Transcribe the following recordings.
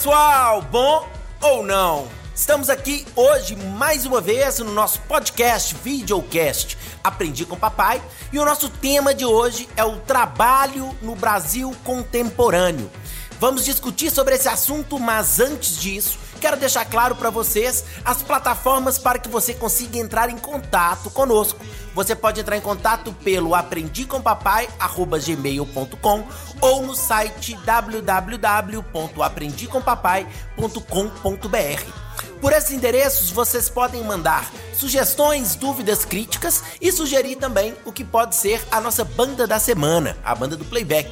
pessoal, bom ou não? Estamos aqui hoje mais uma vez no nosso podcast, videocast Aprendi com Papai, e o nosso tema de hoje é o trabalho no Brasil contemporâneo. Vamos discutir sobre esse assunto, mas antes disso, quero deixar claro para vocês as plataformas para que você consiga entrar em contato conosco. Você pode entrar em contato pelo aprendicompapai@gmail.com ou no site www.aprendicompapai.com.br. Por esses endereços vocês podem mandar sugestões, dúvidas, críticas e sugerir também o que pode ser a nossa banda da semana, a banda do playback.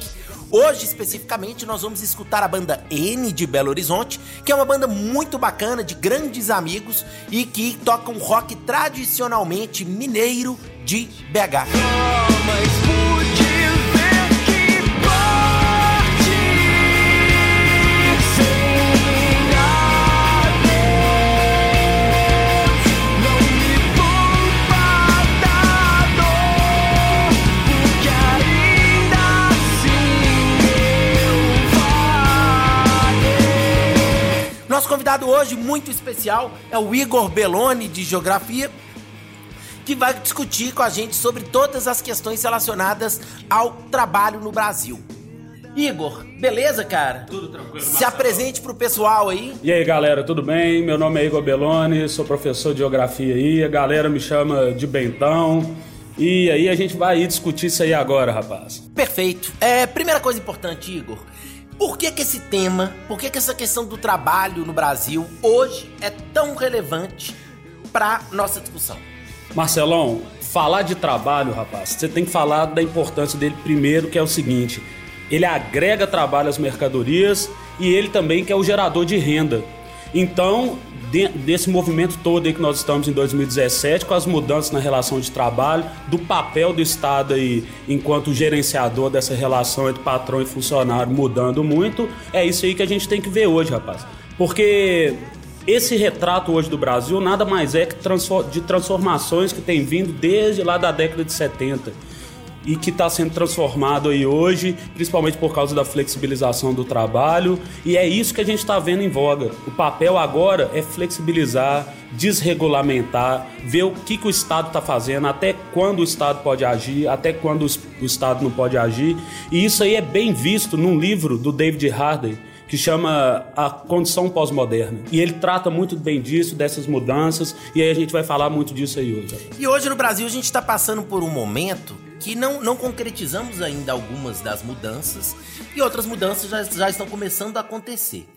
Hoje, especificamente, nós vamos escutar a banda N de Belo Horizonte, que é uma banda muito bacana, de grandes amigos e que toca um rock tradicionalmente mineiro de BH. Nosso hoje, muito especial, é o Igor Belloni, de Geografia, que vai discutir com a gente sobre todas as questões relacionadas ao trabalho no Brasil. Igor, beleza, cara? Tudo tranquilo. Se apresente pro pessoal aí. E aí, galera, tudo bem? Meu nome é Igor Belloni, sou professor de Geografia aí. A galera me chama de Bentão. E aí a gente vai aí discutir isso aí agora, rapaz. Perfeito. É, primeira coisa importante, Igor. Por que, que esse tema, por que, que essa questão do trabalho no Brasil hoje é tão relevante para nossa discussão? Marcelão, falar de trabalho, rapaz, você tem que falar da importância dele primeiro, que é o seguinte: ele agrega trabalho às mercadorias e ele também que é o gerador de renda. Então, desse movimento todo aí que nós estamos em 2017, com as mudanças na relação de trabalho, do papel do Estado aí enquanto gerenciador dessa relação entre patrão e funcionário mudando muito, é isso aí que a gente tem que ver hoje, rapaz. Porque esse retrato hoje do Brasil nada mais é que de transformações que tem vindo desde lá da década de 70 e que está sendo transformado aí hoje, principalmente por causa da flexibilização do trabalho, e é isso que a gente está vendo em voga. O papel agora é flexibilizar, desregulamentar, ver o que, que o Estado está fazendo, até quando o Estado pode agir, até quando o Estado não pode agir, e isso aí é bem visto num livro do David Hardy, que chama A Condição Pós-Moderna. E ele trata muito bem disso, dessas mudanças, e aí a gente vai falar muito disso aí hoje. E hoje no Brasil a gente está passando por um momento que não, não concretizamos ainda algumas das mudanças e outras mudanças já, já estão começando a acontecer.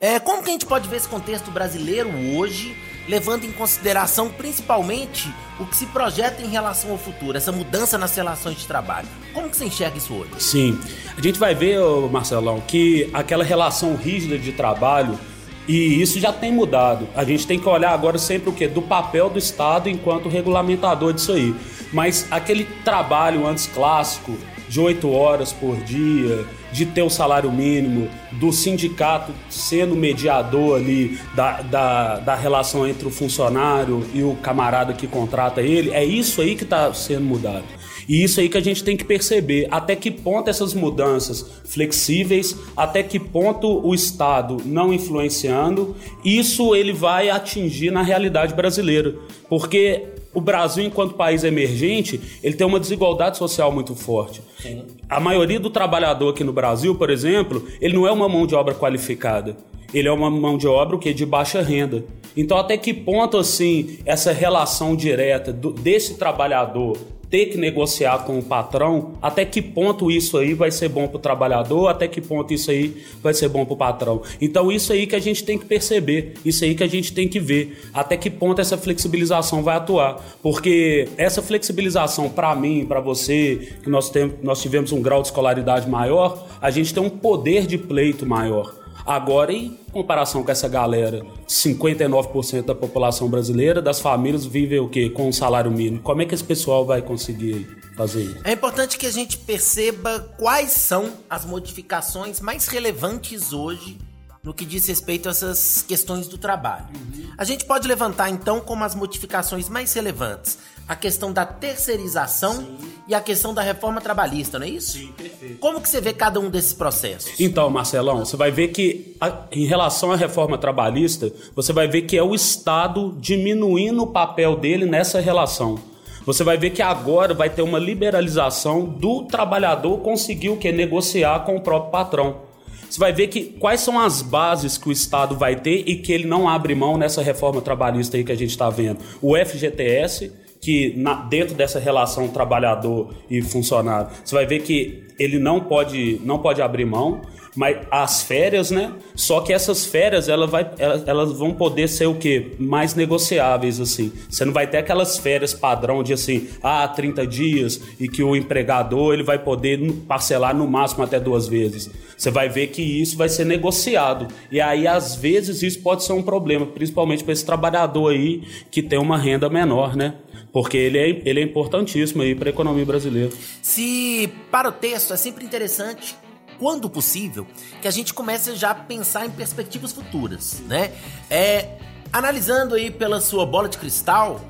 É, como que a gente pode ver esse contexto brasileiro hoje, levando em consideração principalmente o que se projeta em relação ao futuro, essa mudança nas relações de trabalho? Como que você enxerga isso hoje? Sim, a gente vai ver, Marcelão, que aquela relação rígida de trabalho e isso já tem mudado. A gente tem que olhar agora sempre o quê? Do papel do Estado enquanto regulamentador disso aí. Mas aquele trabalho antes clássico, de oito horas por dia, de ter o salário mínimo, do sindicato sendo mediador ali da, da, da relação entre o funcionário e o camarada que contrata ele, é isso aí que está sendo mudado. E isso aí que a gente tem que perceber, até que ponto essas mudanças flexíveis, até que ponto o Estado não influenciando, isso ele vai atingir na realidade brasileira. Porque o Brasil, enquanto país emergente, ele tem uma desigualdade social muito forte. Sim. A maioria do trabalhador aqui no Brasil, por exemplo, ele não é uma mão de obra qualificada. Ele é uma mão de obra que de baixa renda. Então, até que ponto assim essa relação direta do, desse trabalhador ter que negociar com o patrão, até que ponto isso aí vai ser bom para o trabalhador, até que ponto isso aí vai ser bom para o patrão. Então isso aí que a gente tem que perceber, isso aí que a gente tem que ver, até que ponto essa flexibilização vai atuar, porque essa flexibilização para mim, para você, que nós, tem, nós tivemos um grau de escolaridade maior, a gente tem um poder de pleito maior. Agora, em comparação com essa galera, 59% da população brasileira, das famílias, vivem o quê? Com um salário mínimo. Como é que esse pessoal vai conseguir fazer isso? É importante que a gente perceba quais são as modificações mais relevantes hoje no que diz respeito a essas questões do trabalho. Uhum. A gente pode levantar então como as modificações mais relevantes a questão da terceirização Sim. e a questão da reforma trabalhista, não é isso? Sim, perfeito. Como que você vê cada um desses processos? Então, Marcelão, você vai ver que a, em relação à reforma trabalhista, você vai ver que é o Estado diminuindo o papel dele nessa relação. Você vai ver que agora vai ter uma liberalização do trabalhador conseguir o que negociar com o próprio patrão. Você vai ver que quais são as bases que o Estado vai ter e que ele não abre mão nessa reforma trabalhista aí que a gente está vendo. O FGTS, que na, dentro dessa relação trabalhador e funcionário, você vai ver que ele não pode, não pode abrir mão mas as férias, né? Só que essas férias ela vai, elas vão poder ser o quê? Mais negociáveis, assim. Você não vai ter aquelas férias padrão de assim, ah, 30 dias e que o empregador ele vai poder parcelar no máximo até duas vezes. Você vai ver que isso vai ser negociado. E aí, às vezes, isso pode ser um problema, principalmente para esse trabalhador aí que tem uma renda menor, né? Porque ele é, ele é importantíssimo aí para a economia brasileira. Se para o texto é sempre interessante quando possível, que a gente comece já a pensar em perspectivas futuras, né? É, analisando aí pela sua bola de cristal,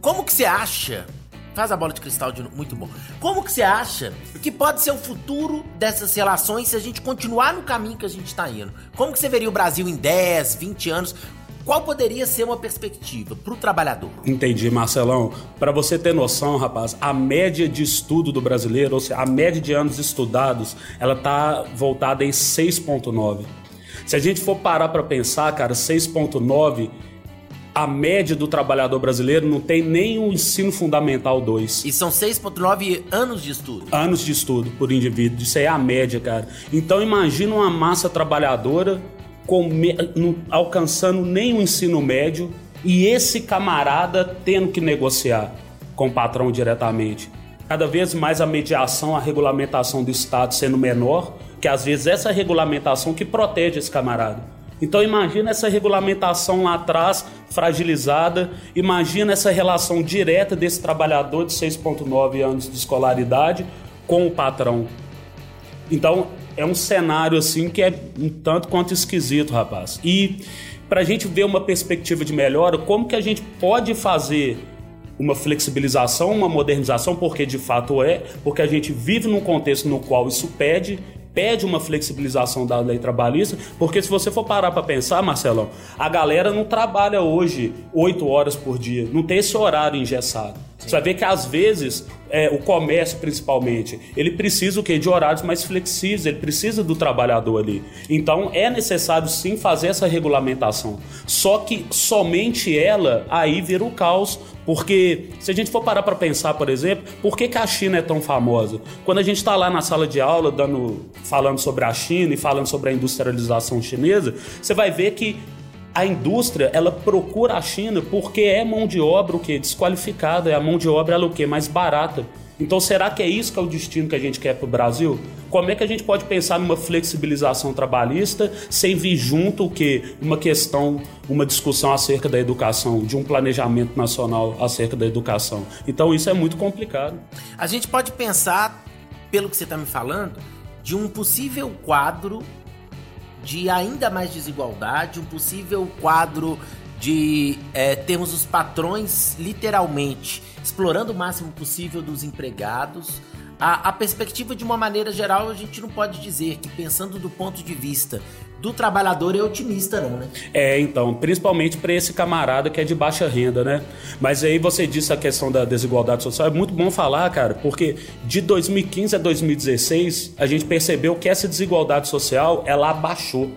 como que você acha Faz a bola de cristal de muito bom. Como que você acha que pode ser o futuro dessas relações se a gente continuar no caminho que a gente está indo? Como que você veria o Brasil em 10, 20 anos? Qual poderia ser uma perspectiva para o trabalhador? Entendi, Marcelão. Para você ter noção, rapaz, a média de estudo do brasileiro, ou seja, a média de anos estudados, ela tá voltada em 6.9. Se a gente for parar para pensar, cara, 6.9 a média do trabalhador brasileiro não tem nem o ensino fundamental 2. E são 6,9 anos de estudo. Anos de estudo por indivíduo. Isso aí é a média, cara. Então imagina uma massa trabalhadora não alcançando nem o ensino médio e esse camarada tendo que negociar com o patrão diretamente. Cada vez mais a mediação, a regulamentação do Estado sendo menor, que às vezes essa regulamentação que protege esse camarada. Então imagina essa regulamentação lá atrás fragilizada, imagina essa relação direta desse trabalhador de 6.9 anos de escolaridade com o patrão. Então é um cenário assim que é um tanto quanto esquisito, rapaz. E para a gente ver uma perspectiva de melhora, como que a gente pode fazer uma flexibilização, uma modernização, porque de fato é, porque a gente vive num contexto no qual isso pede, pede uma flexibilização da lei trabalhista, porque se você for parar para pensar, Marcelão, a galera não trabalha hoje oito horas por dia, não tem esse horário engessado. Você vai ver que às vezes é, o comércio principalmente, ele precisa o quê? De horários mais flexíveis, ele precisa do trabalhador ali. Então é necessário sim fazer essa regulamentação. Só que somente ela aí vira o caos, porque se a gente for parar para pensar, por exemplo, por que, que a China é tão famosa? Quando a gente está lá na sala de aula dando, falando sobre a China e falando sobre a industrialização chinesa, você vai ver que a indústria ela procura a China porque é mão de obra o que desqualificada, é a mão de obra ela o que mais barata. Então será que é isso que é o destino que a gente quer para o Brasil? Como é que a gente pode pensar numa flexibilização trabalhista sem vir junto o que uma questão, uma discussão acerca da educação, de um planejamento nacional acerca da educação? Então isso é muito complicado. A gente pode pensar, pelo que você está me falando, de um possível quadro de ainda mais desigualdade, um possível quadro de é, termos os patrões literalmente explorando o máximo possível dos empregados. A, a, perspectiva, de uma maneira geral, a gente não pode dizer que, pensando do ponto de vista do trabalhador, é otimista, não, né? É, então, principalmente para esse camarada que é de baixa renda, né? Mas aí você disse a questão da desigualdade social, é muito bom falar, cara, porque de 2015 a 2016, a gente percebeu que essa desigualdade social, ela abaixou.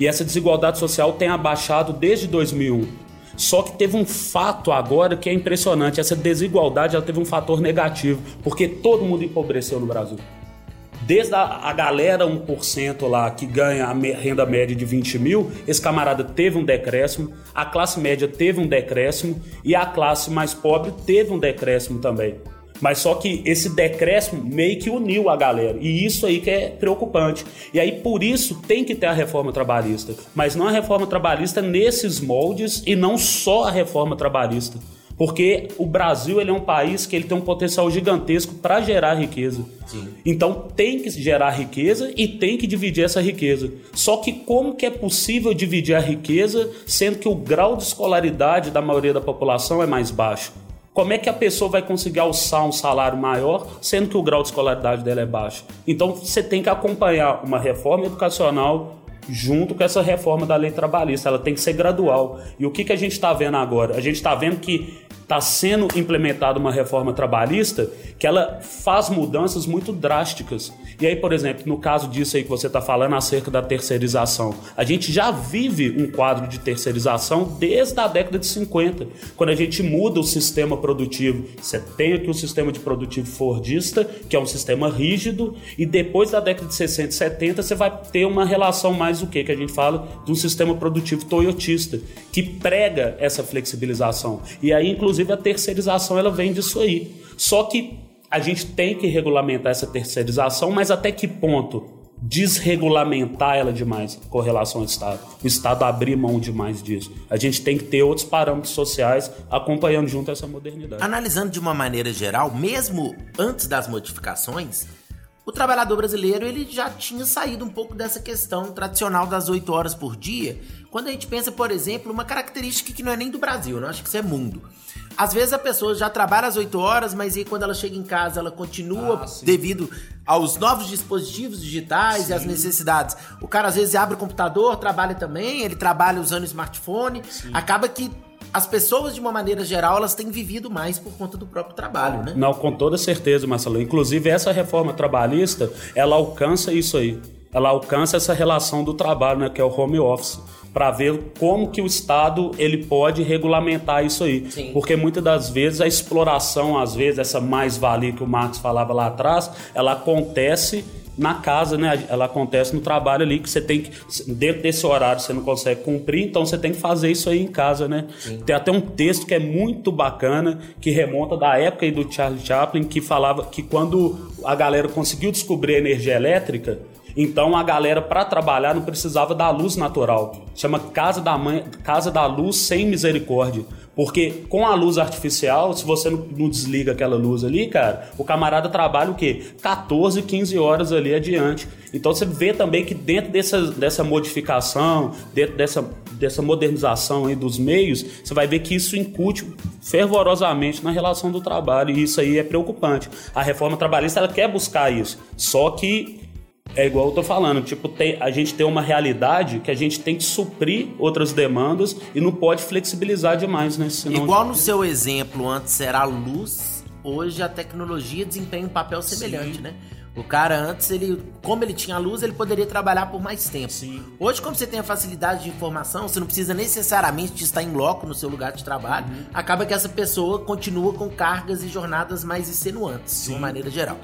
E essa desigualdade social tem abaixado desde 2001. Só que teve um fato agora que é impressionante. Essa desigualdade ela teve um fator negativo, porque todo mundo empobreceu no Brasil. Desde a, a galera 1% lá que ganha a renda média de 20 mil, esse camarada teve um decréscimo, a classe média teve um decréscimo e a classe mais pobre teve um decréscimo também. Mas só que esse decréscimo meio que uniu a galera. E isso aí que é preocupante. E aí por isso tem que ter a reforma trabalhista. Mas não a reforma trabalhista nesses moldes e não só a reforma trabalhista. Porque o Brasil ele é um país que ele tem um potencial gigantesco para gerar riqueza. Sim. Então tem que gerar riqueza e tem que dividir essa riqueza. Só que como que é possível dividir a riqueza sendo que o grau de escolaridade da maioria da população é mais baixo? Como é que a pessoa vai conseguir alçar um salário maior, sendo que o grau de escolaridade dela é baixo? Então você tem que acompanhar uma reforma educacional junto com essa reforma da lei trabalhista. Ela tem que ser gradual. E o que, que a gente está vendo agora? A gente está vendo que está sendo implementada uma reforma trabalhista que ela faz mudanças muito drásticas. E aí, por exemplo, no caso disso aí que você está falando acerca da terceirização, a gente já vive um quadro de terceirização desde a década de 50, quando a gente muda o sistema produtivo. Você tem aqui o sistema de produtivo fordista, que é um sistema rígido, e depois da década de 60 e 70 você vai ter uma relação mais o que que a gente fala de um sistema produtivo toyotista, que prega essa flexibilização. E aí, inclusive Inclusive a terceirização ela vem disso aí. Só que a gente tem que regulamentar essa terceirização, mas até que ponto desregulamentar ela demais com relação ao Estado. O Estado abrir mão demais disso. A gente tem que ter outros parâmetros sociais acompanhando junto essa modernidade. Analisando de uma maneira geral, mesmo antes das modificações, o trabalhador brasileiro ele já tinha saído um pouco dessa questão tradicional das 8 horas por dia. Quando a gente pensa, por exemplo, uma característica que não é nem do Brasil, não acho que isso é mundo. Às vezes a pessoa já trabalha às 8 horas, mas aí quando ela chega em casa, ela continua ah, devido aos novos dispositivos digitais sim. e às necessidades. O cara às vezes abre o computador, trabalha também, ele trabalha usando smartphone, sim. acaba que as pessoas, de uma maneira geral, elas têm vivido mais por conta do próprio trabalho, né? Não, com toda certeza, Marcelo. Inclusive, essa reforma trabalhista, ela alcança isso aí. Ela alcança essa relação do trabalho, né, que é o home office para ver como que o Estado ele pode regulamentar isso aí. Sim. Porque muitas das vezes a exploração, às vezes, essa mais-valia que o Marx falava lá atrás, ela acontece na casa, né? Ela acontece no trabalho ali que você tem que dentro desse horário você não consegue cumprir, então você tem que fazer isso aí em casa, né? Sim. Tem até um texto que é muito bacana que remonta da época aí do Charles Chaplin que falava que quando a galera conseguiu descobrir a energia elétrica, então a galera para trabalhar não precisava da luz natural. Chama casa da mãe, casa da luz sem misericórdia. Porque com a luz artificial, se você não, desliga aquela luz ali, cara, o camarada trabalha o quê? 14, 15 horas ali adiante. Então você vê também que dentro dessa, dessa modificação, dentro dessa, dessa modernização aí dos meios, você vai ver que isso incute fervorosamente na relação do trabalho. E isso aí é preocupante. A reforma trabalhista ela quer buscar isso. Só que é igual eu tô falando, tipo, tem, a gente tem uma realidade que a gente tem que suprir outras demandas e não pode flexibilizar demais, né? Senão... Igual no seu exemplo, antes era a luz, hoje a tecnologia desempenha um papel semelhante, Sim. né? O cara antes, ele, como ele tinha luz, ele poderia trabalhar por mais tempo. Sim. Hoje, como você tem a facilidade de informação, você não precisa necessariamente estar em loco no seu lugar de trabalho. Uhum. Acaba que essa pessoa continua com cargas e jornadas mais extenuantes, Sim. de uma maneira geral.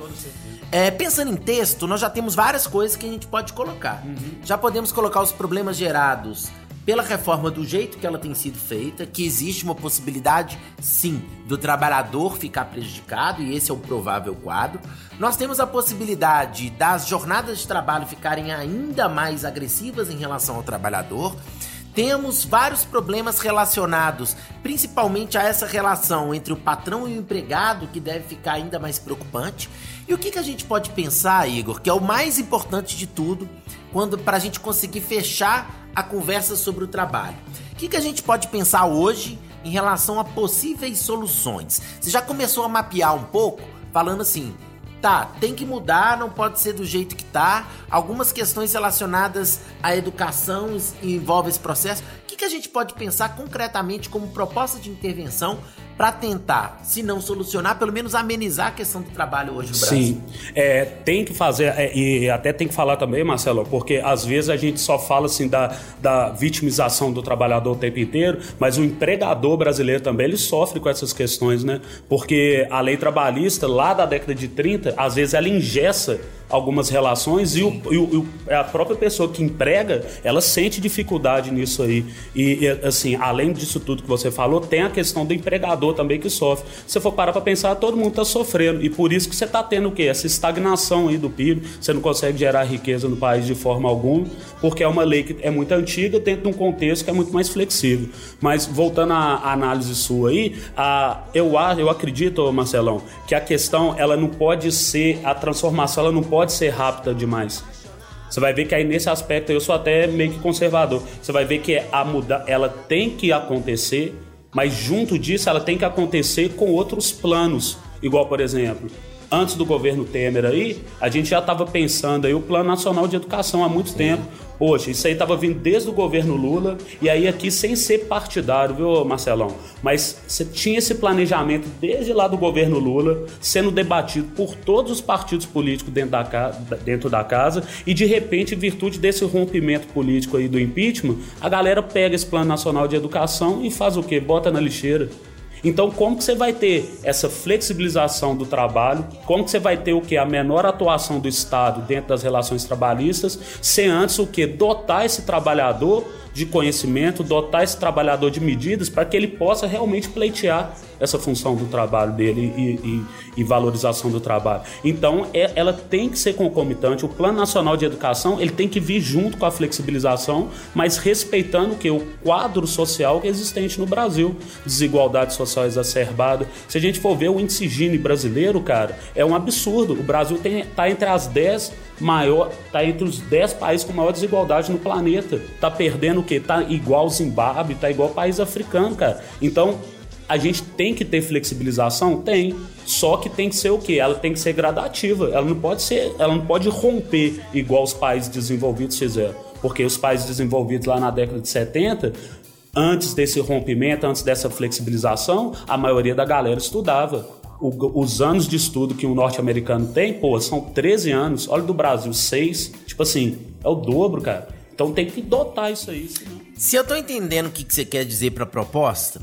É, pensando em texto, nós já temos várias coisas que a gente pode colocar. Uhum. Já podemos colocar os problemas gerados pela reforma do jeito que ela tem sido feita, que existe uma possibilidade, sim, do trabalhador ficar prejudicado, e esse é o provável quadro. Nós temos a possibilidade das jornadas de trabalho ficarem ainda mais agressivas em relação ao trabalhador. Temos vários problemas relacionados, principalmente a essa relação entre o patrão e o empregado, que deve ficar ainda mais preocupante. E o que, que a gente pode pensar, Igor, que é o mais importante de tudo, quando para a gente conseguir fechar a conversa sobre o trabalho. O que, que a gente pode pensar hoje em relação a possíveis soluções? Você já começou a mapear um pouco, falando assim, tá, tem que mudar, não pode ser do jeito que tá. Algumas questões relacionadas à educação envolvem esse processo. O que, que a gente pode pensar concretamente como proposta de intervenção para tentar, se não solucionar, pelo menos amenizar a questão do trabalho hoje no Brasil. Sim, é, tem que fazer, é, e até tem que falar também, Marcelo, porque às vezes a gente só fala assim da, da vitimização do trabalhador o tempo inteiro, mas o empregador brasileiro também ele sofre com essas questões, né? Porque a lei trabalhista, lá da década de 30, às vezes ela ingessa algumas relações e, o, e, o, e, a própria pessoa que emprega, ela sente dificuldade nisso aí. E, e, assim, além disso tudo que você falou, tem a questão do empregador também que sofre. Se você for parar para pensar, todo mundo está sofrendo. E por isso que você está tendo o quê? Essa estagnação aí do PIB, você não consegue gerar riqueza no país de forma alguma, porque é uma lei que é muito antiga dentro de um contexto que é muito mais flexível. Mas voltando à análise sua aí, a, eu, eu acredito, Marcelão, que a questão ela não pode ser, a transformação ela não pode pode ser rápida demais. Você vai ver que aí nesse aspecto eu sou até meio que conservador. Você vai ver que a muda, ela tem que acontecer, mas junto disso ela tem que acontecer com outros planos. Igual, por exemplo, antes do governo Temer aí, a gente já estava pensando aí o Plano Nacional de Educação há muito Sim. tempo. Poxa, isso aí estava vindo desde o governo Lula e aí aqui sem ser partidário, viu, Marcelão? Mas você tinha esse planejamento desde lá do governo Lula sendo debatido por todos os partidos políticos dentro da, dentro da casa e de repente, em virtude desse rompimento político aí do impeachment, a galera pega esse Plano Nacional de Educação e faz o quê? Bota na lixeira. Então, como que você vai ter essa flexibilização do trabalho? Como que você vai ter o que a menor atuação do Estado dentro das relações trabalhistas, sem antes o que dotar esse trabalhador de conhecimento, dotar esse trabalhador de medidas para que ele possa realmente pleitear essa função do trabalho dele e, e, e valorização do trabalho. Então, é, ela tem que ser concomitante. O Plano Nacional de Educação ele tem que vir junto com a flexibilização, mas respeitando que o quadro social é existente no Brasil, desigualdade social exacerbada. Se a gente for ver o índice Gini brasileiro, cara, é um absurdo. O Brasil está entre as 10 maior, tá entre os 10 países com maior desigualdade no planeta. Tá perdendo o quê? Tá igual Zimbábue, tá igual país africano, cara. Então, a gente tem que ter flexibilização? Tem. Só que tem que ser o quê? Ela tem que ser gradativa. Ela não pode ser, ela não pode romper igual os países desenvolvidos fizeram. Porque os países desenvolvidos lá na década de 70, antes desse rompimento, antes dessa flexibilização, a maioria da galera estudava. O, os anos de estudo que um norte-americano tem, pô, são 13 anos. Olha do Brasil, 6. Tipo assim, é o dobro, cara. Então tem que dotar isso aí. Senão... Se eu tô entendendo o que, que você quer dizer pra proposta,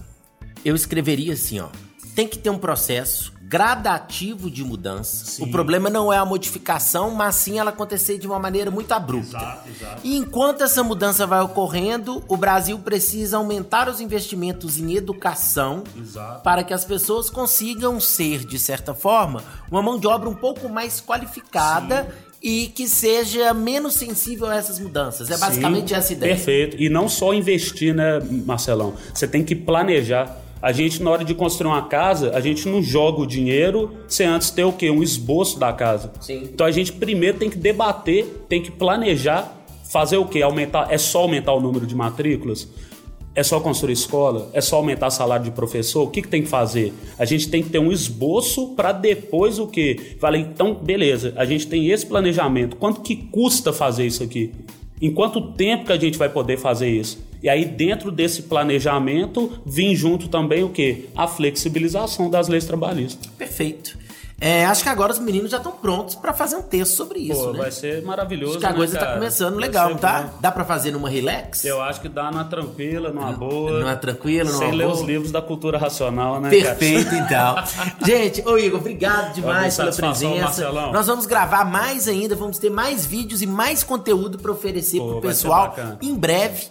eu escreveria assim, ó. Tem que ter um processo gradativo de mudança. Sim. O problema não é a modificação, mas sim ela acontecer de uma maneira muito abrupta. Exato, exato. E enquanto essa mudança vai ocorrendo, o Brasil precisa aumentar os investimentos em educação exato. para que as pessoas consigam ser, de certa forma, uma mão de obra um pouco mais qualificada. Sim e que seja menos sensível a essas mudanças. É basicamente Sim, essa ideia. Perfeito. E não só investir, né, Marcelão? Você tem que planejar. A gente, na hora de construir uma casa, a gente não joga o dinheiro sem antes ter o quê? Um esboço da casa. Sim. Então a gente primeiro tem que debater, tem que planejar, fazer o quê? Aumentar. É só aumentar o número de matrículas? É só construir escola? É só aumentar salário de professor? O que, que tem que fazer? A gente tem que ter um esboço para depois o quê? Falei, então, beleza, a gente tem esse planejamento. Quanto que custa fazer isso aqui? Em quanto tempo que a gente vai poder fazer isso? E aí, dentro desse planejamento, vem junto também o quê? A flexibilização das leis trabalhistas. Perfeito. É, acho que agora os meninos já estão prontos para fazer um texto sobre isso, Pô, né? Vai ser maravilhoso. Acho que a né, coisa tá começando vai legal, tá? Bom. Dá para fazer numa relax? Eu acho que dá numa tranquila, numa boa. Numa tranquila, numa Sem boa. ler os livros da cultura racional, né? Perfeito, então. Gente, ô Igor, obrigado demais pela presença. Marcelão. Nós vamos gravar mais ainda, vamos ter mais vídeos e mais conteúdo para oferecer Pô, pro pessoal em breve.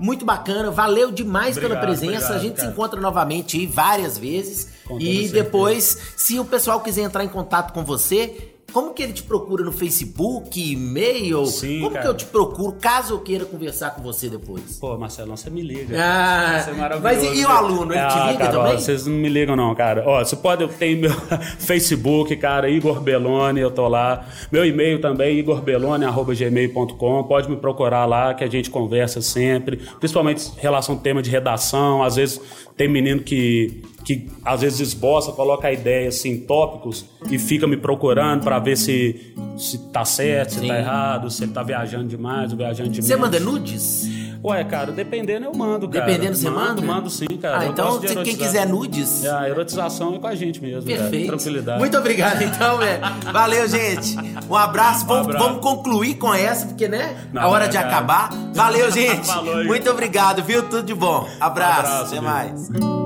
Muito bacana, valeu demais obrigado, pela presença. Obrigado, a gente cara. se encontra novamente aí várias vezes. e depois, se o pessoal quiser entrar em contato com você, como que ele te procura no Facebook, e-mail? Sim, Como cara. que eu te procuro caso eu queira conversar com você depois? Pô, Marcelão, você me liga. Ah, você é maravilhoso. Mas e, o aluno, ele ah, te liga cara, também? Ó, vocês não me ligam não, cara. Ó, você pode, eu tenho meu Facebook, cara, Igor Beloni, eu tô lá. Meu e-mail também, igorbelone.gmail.com. Pode me procurar lá, que a gente conversa sempre. Principalmente em relação ao tema de redação. Às vezes tem menino que que às vezes esboça, coloca a ideia assim, tópicos e fica me procurando para ver se se tá certo, se tá errado, se ele tá viajando demais ou viajando demais. Você manda nudes? Ué, cara, dependendo eu mando, cara. Dependendo você mando, manda? Mando sim, cara. Ah, então se quem quiser nudes. É, a erotização é com a gente mesmo, Perfeito. Cara. Tranquilidade. Muito obrigado, então, velho. Valeu, gente. Um abraço. Um vamos, abraço. vamos concluir com essa, porque, né? Não, a hora de cara. acabar. Valeu, gente. Muito obrigado, viu? Tudo de bom. Abraço. Um abraço Até mais.